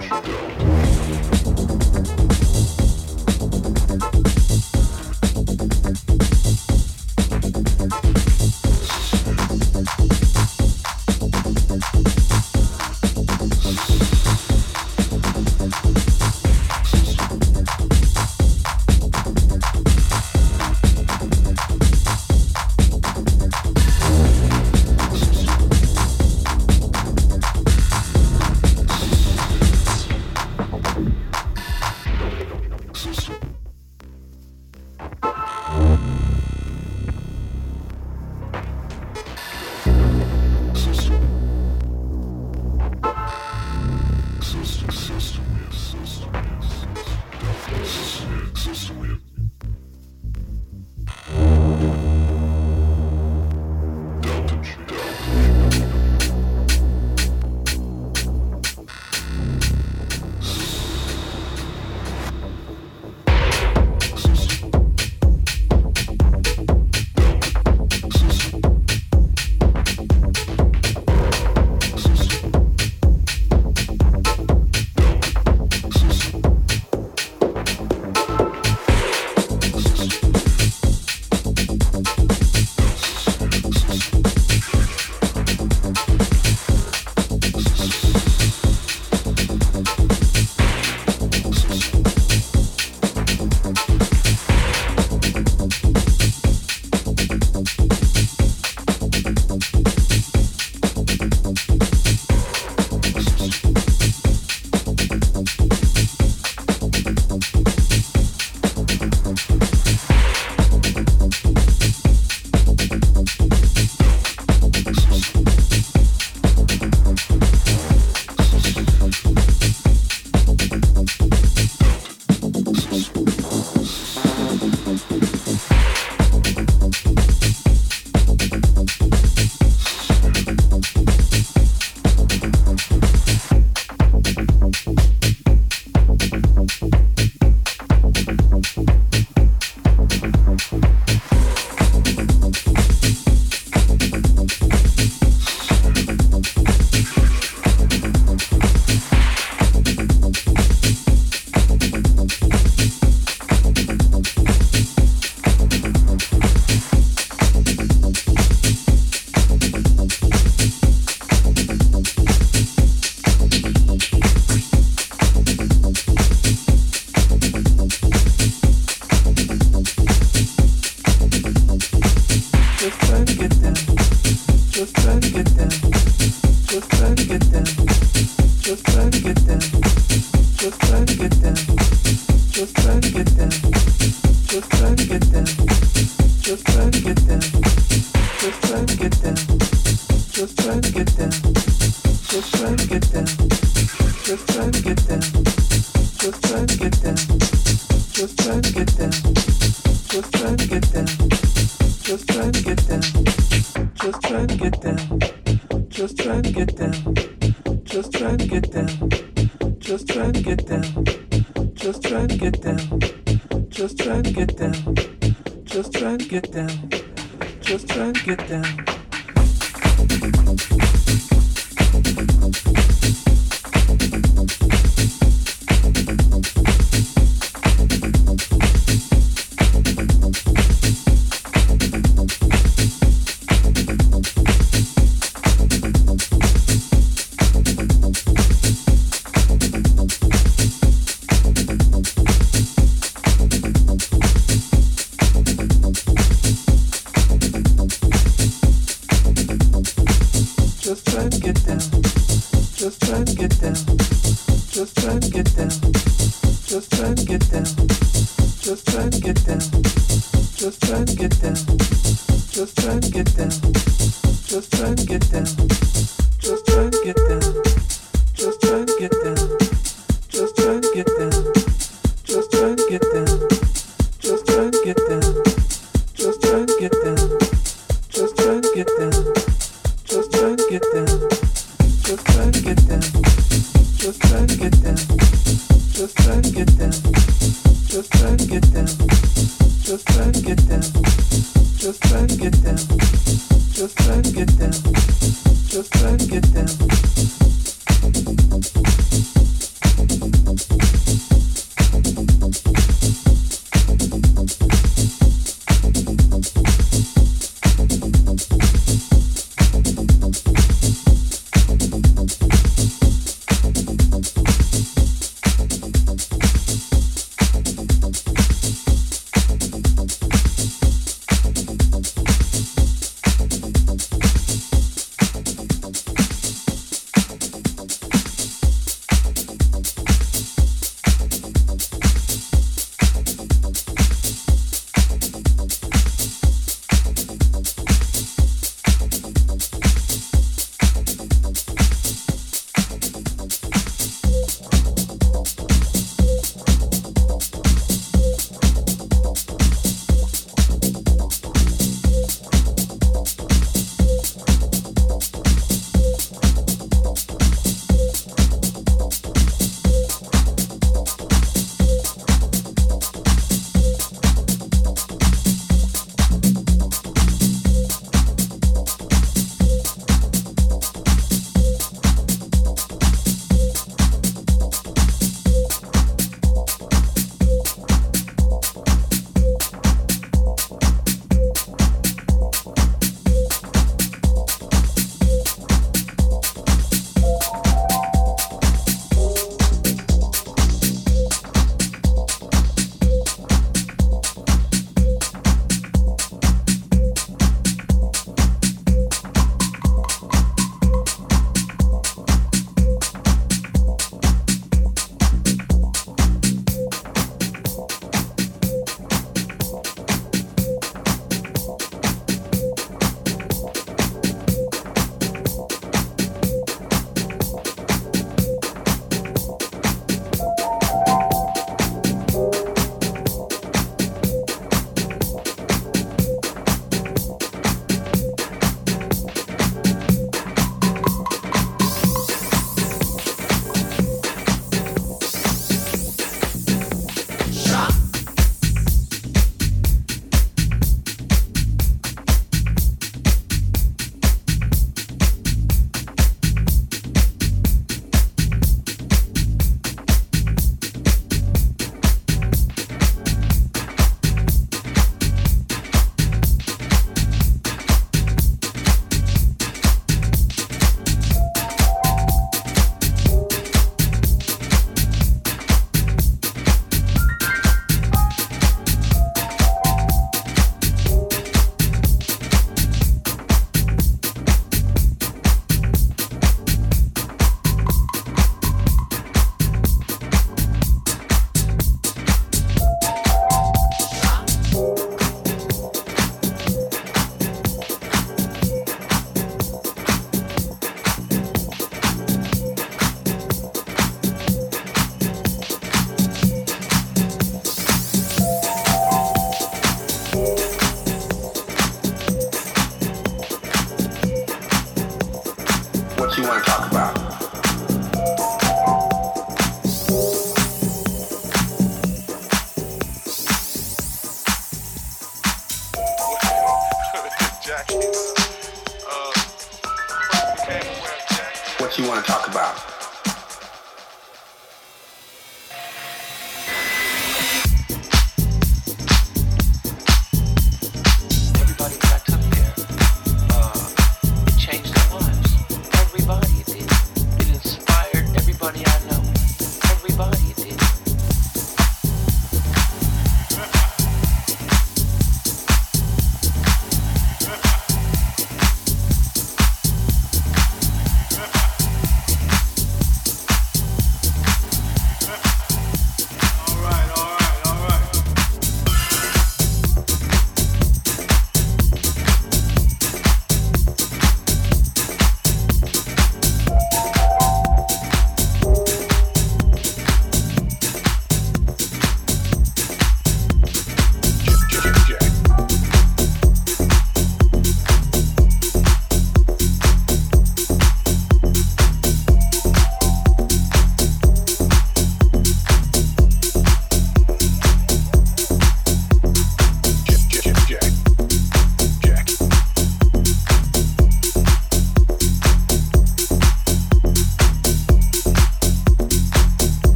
Touchdown.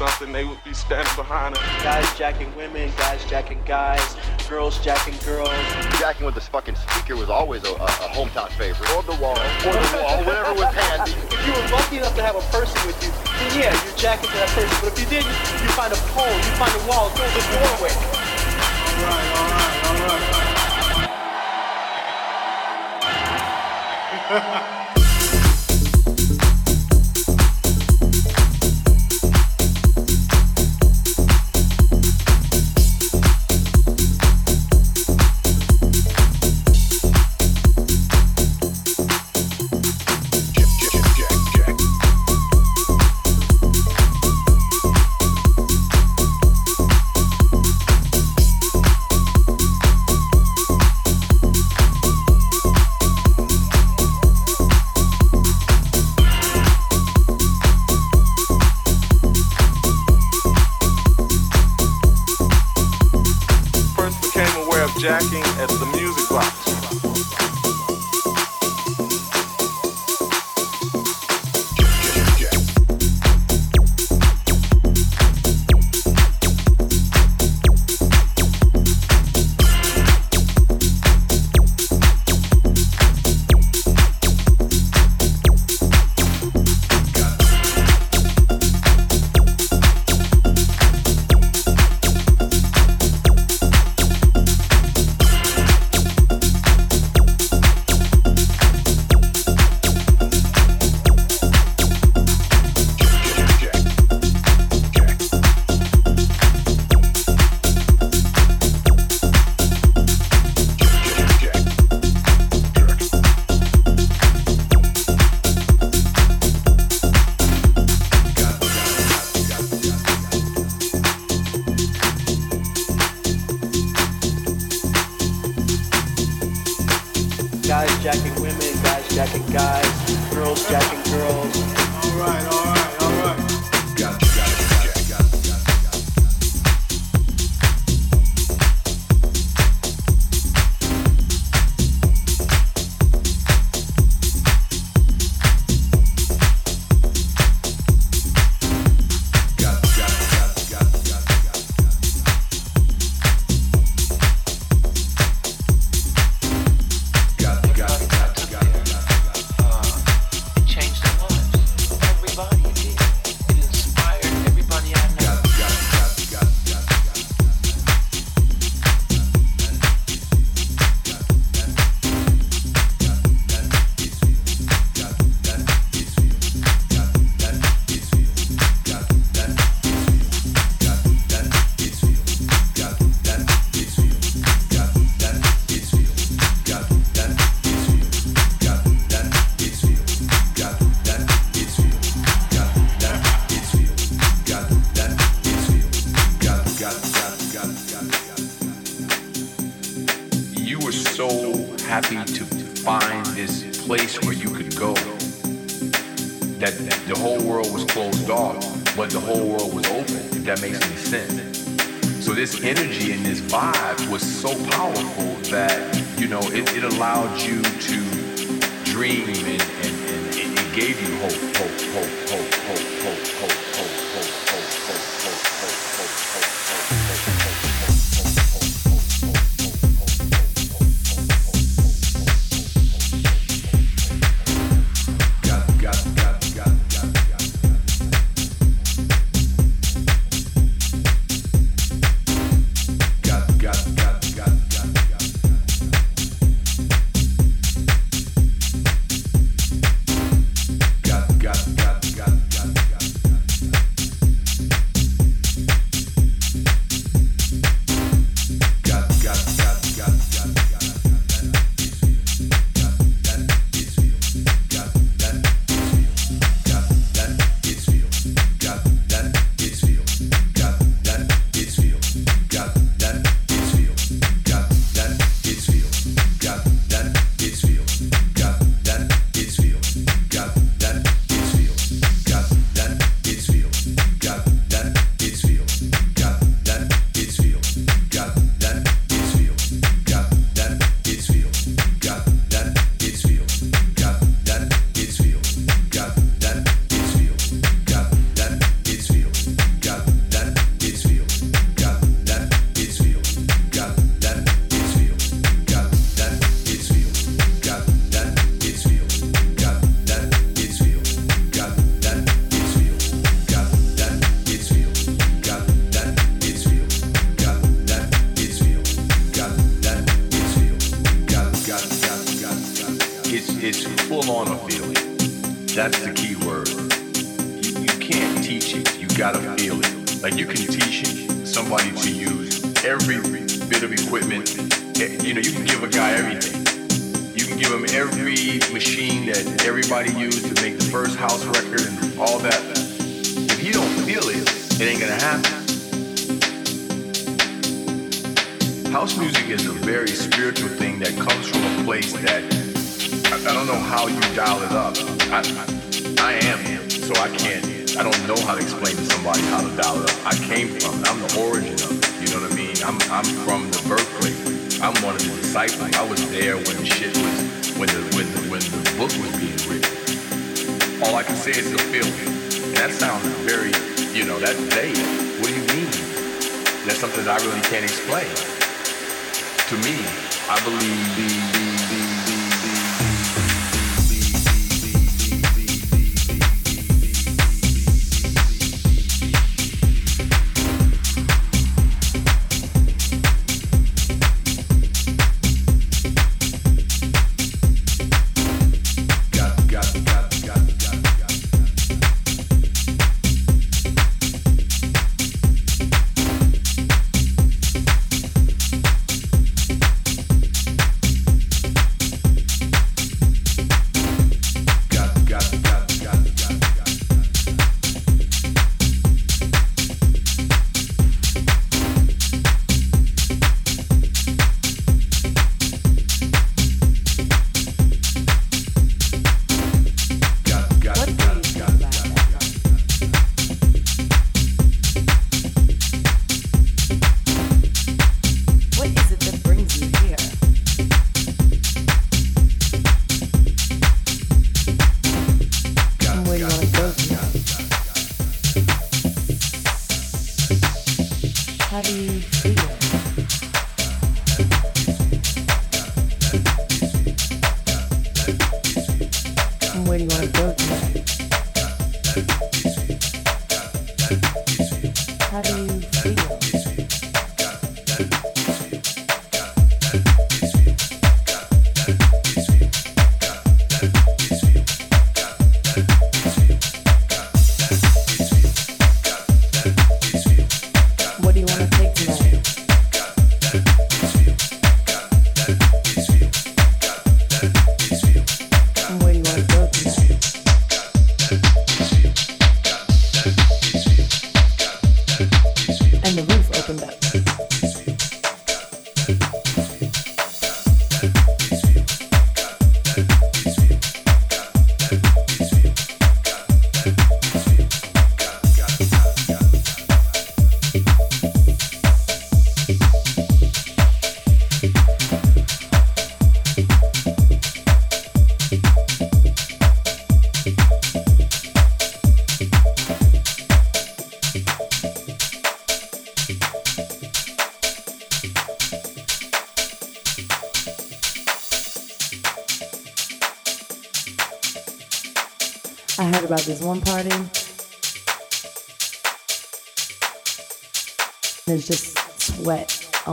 Something. They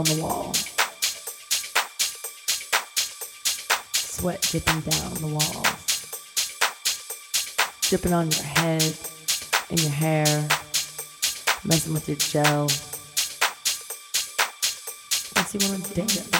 the wall. Sweat dripping down the wall, dripping on your head and your hair, messing with your gel. Unless you want to dance.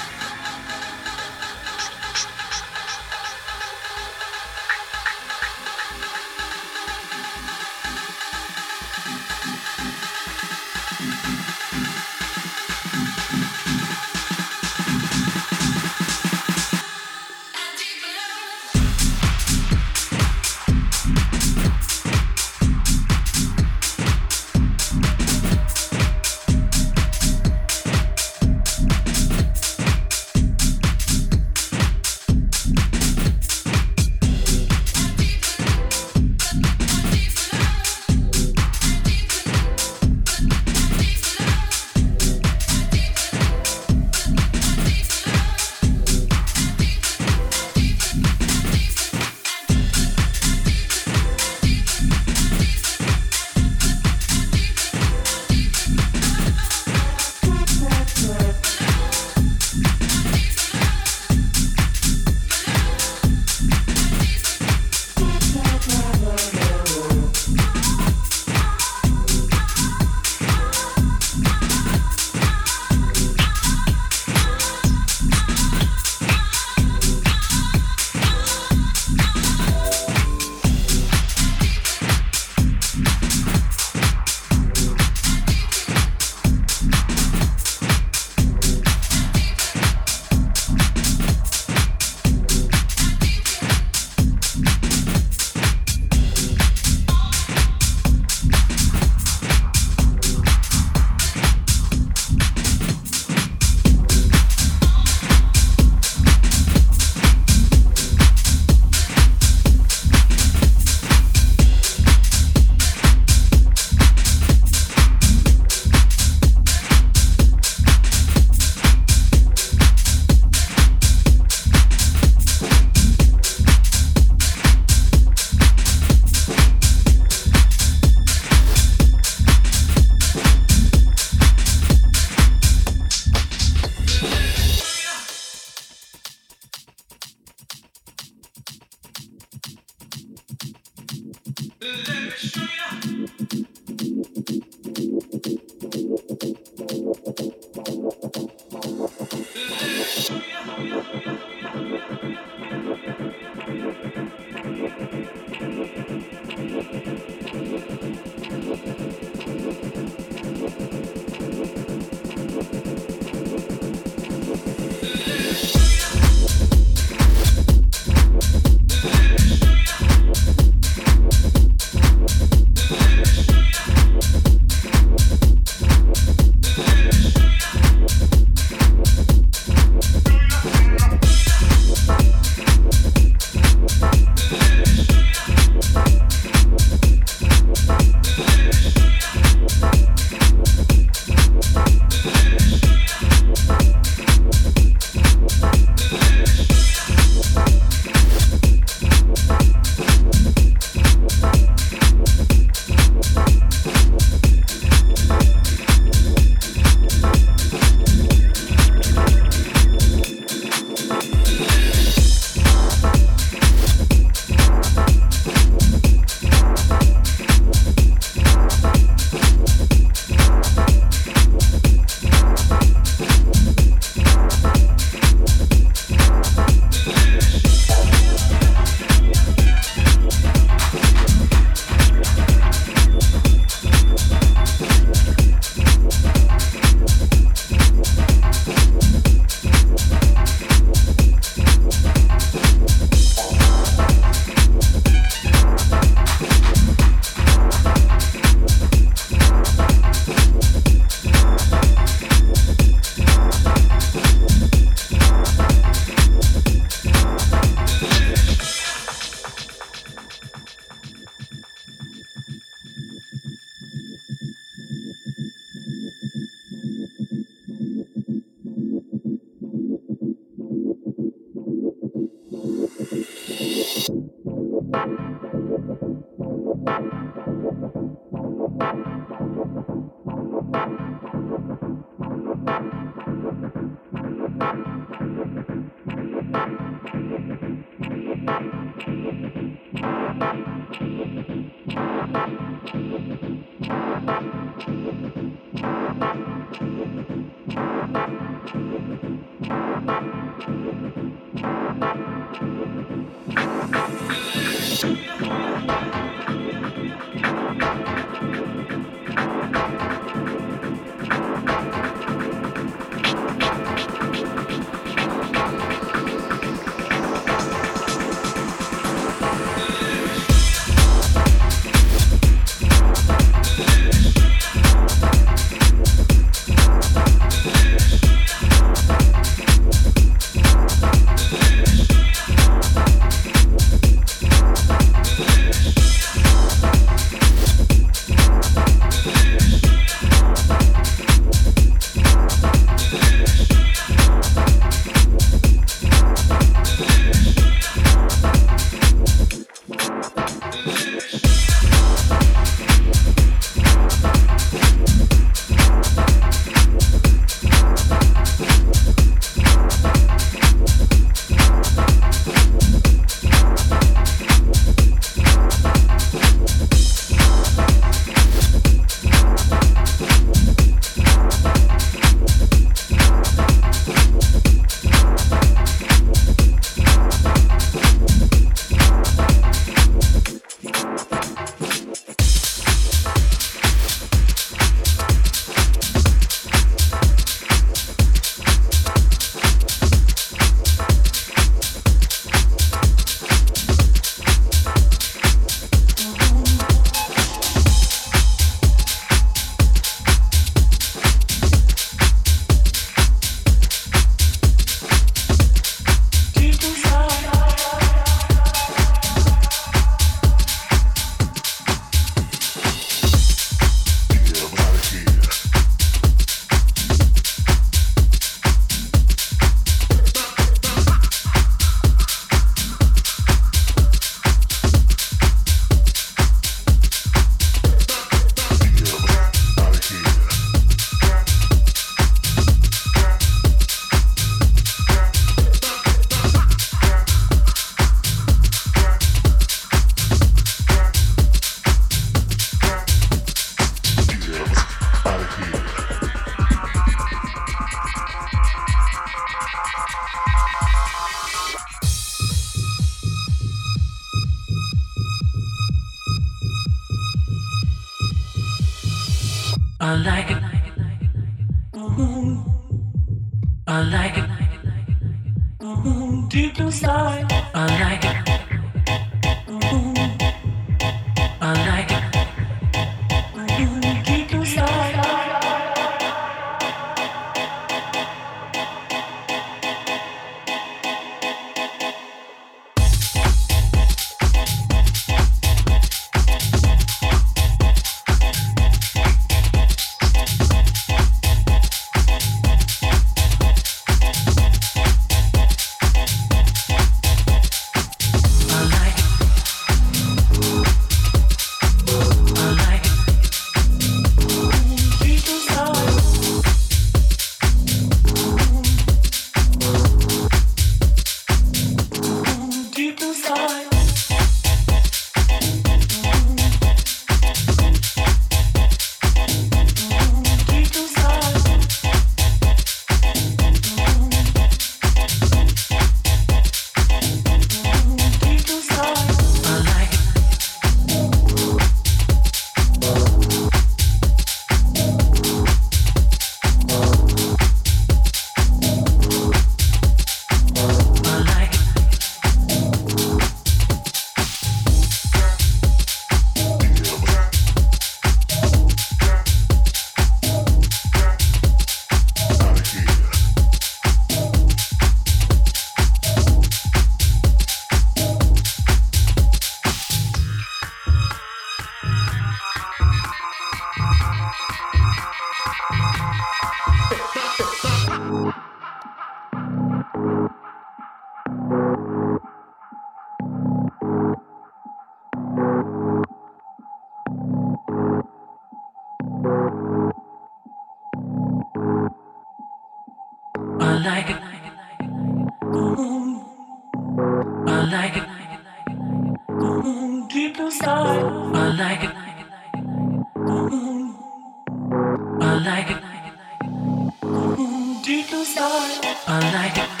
all night.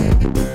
Bye.